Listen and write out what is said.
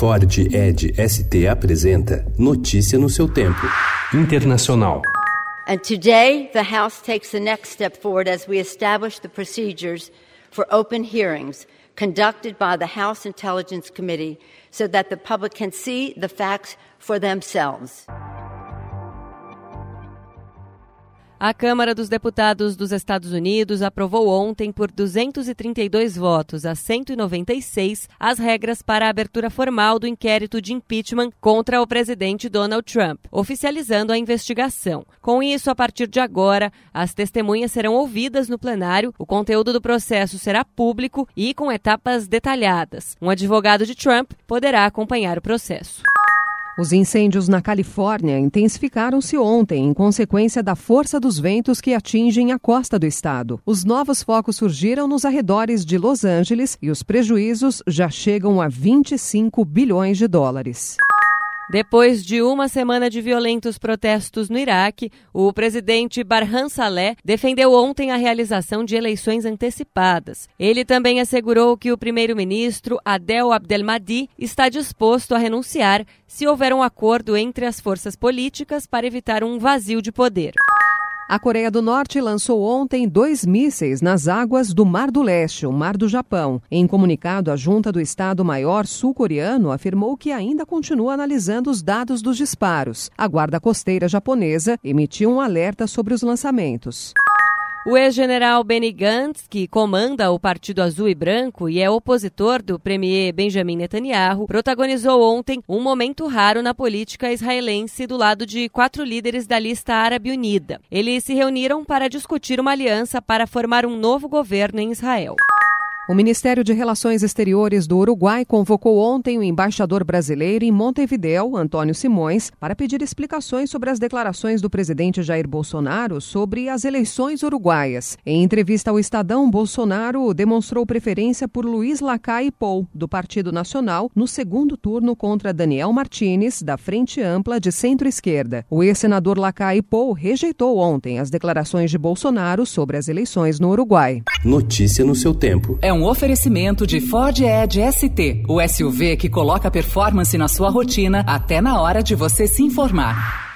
Ford Ed ST apresenta Notícia no seu tempo. Internacional. And today the House takes the next step forward as we establish the procedures for open hearings conducted by the House Intelligence Committee so that the public can see the facts for themselves. A Câmara dos Deputados dos Estados Unidos aprovou ontem, por 232 votos a 196, as regras para a abertura formal do inquérito de impeachment contra o presidente Donald Trump, oficializando a investigação. Com isso, a partir de agora, as testemunhas serão ouvidas no plenário, o conteúdo do processo será público e com etapas detalhadas. Um advogado de Trump poderá acompanhar o processo. Os incêndios na Califórnia intensificaram-se ontem em consequência da força dos ventos que atingem a costa do estado. Os novos focos surgiram nos arredores de Los Angeles e os prejuízos já chegam a 25 bilhões de dólares. Depois de uma semana de violentos protestos no Iraque, o presidente Barham Saleh defendeu ontem a realização de eleições antecipadas. Ele também assegurou que o primeiro-ministro Adel Abdelmadi está disposto a renunciar se houver um acordo entre as forças políticas para evitar um vazio de poder. A Coreia do Norte lançou ontem dois mísseis nas águas do Mar do Leste, o Mar do Japão. Em comunicado, a junta do Estado-Maior sul-coreano afirmou que ainda continua analisando os dados dos disparos. A Guarda Costeira japonesa emitiu um alerta sobre os lançamentos. O ex-general Benny Gantz, que comanda o Partido Azul e Branco e é opositor do premier Benjamin Netanyahu, protagonizou ontem um momento raro na política israelense do lado de quatro líderes da lista árabe unida. Eles se reuniram para discutir uma aliança para formar um novo governo em Israel. O Ministério de Relações Exteriores do Uruguai convocou ontem o embaixador brasileiro em Montevideo, Antônio Simões, para pedir explicações sobre as declarações do presidente Jair Bolsonaro sobre as eleições uruguaias. Em entrevista ao Estadão, Bolsonaro demonstrou preferência por Luiz Lacai Pou, do Partido Nacional, no segundo turno contra Daniel Martinez, da Frente Ampla de Centro-Esquerda. O ex-senador Lacai Pou rejeitou ontem as declarações de Bolsonaro sobre as eleições no Uruguai. Notícia no seu tempo. É um um oferecimento de Ford Edge ST, o SUV que coloca performance na sua rotina até na hora de você se informar.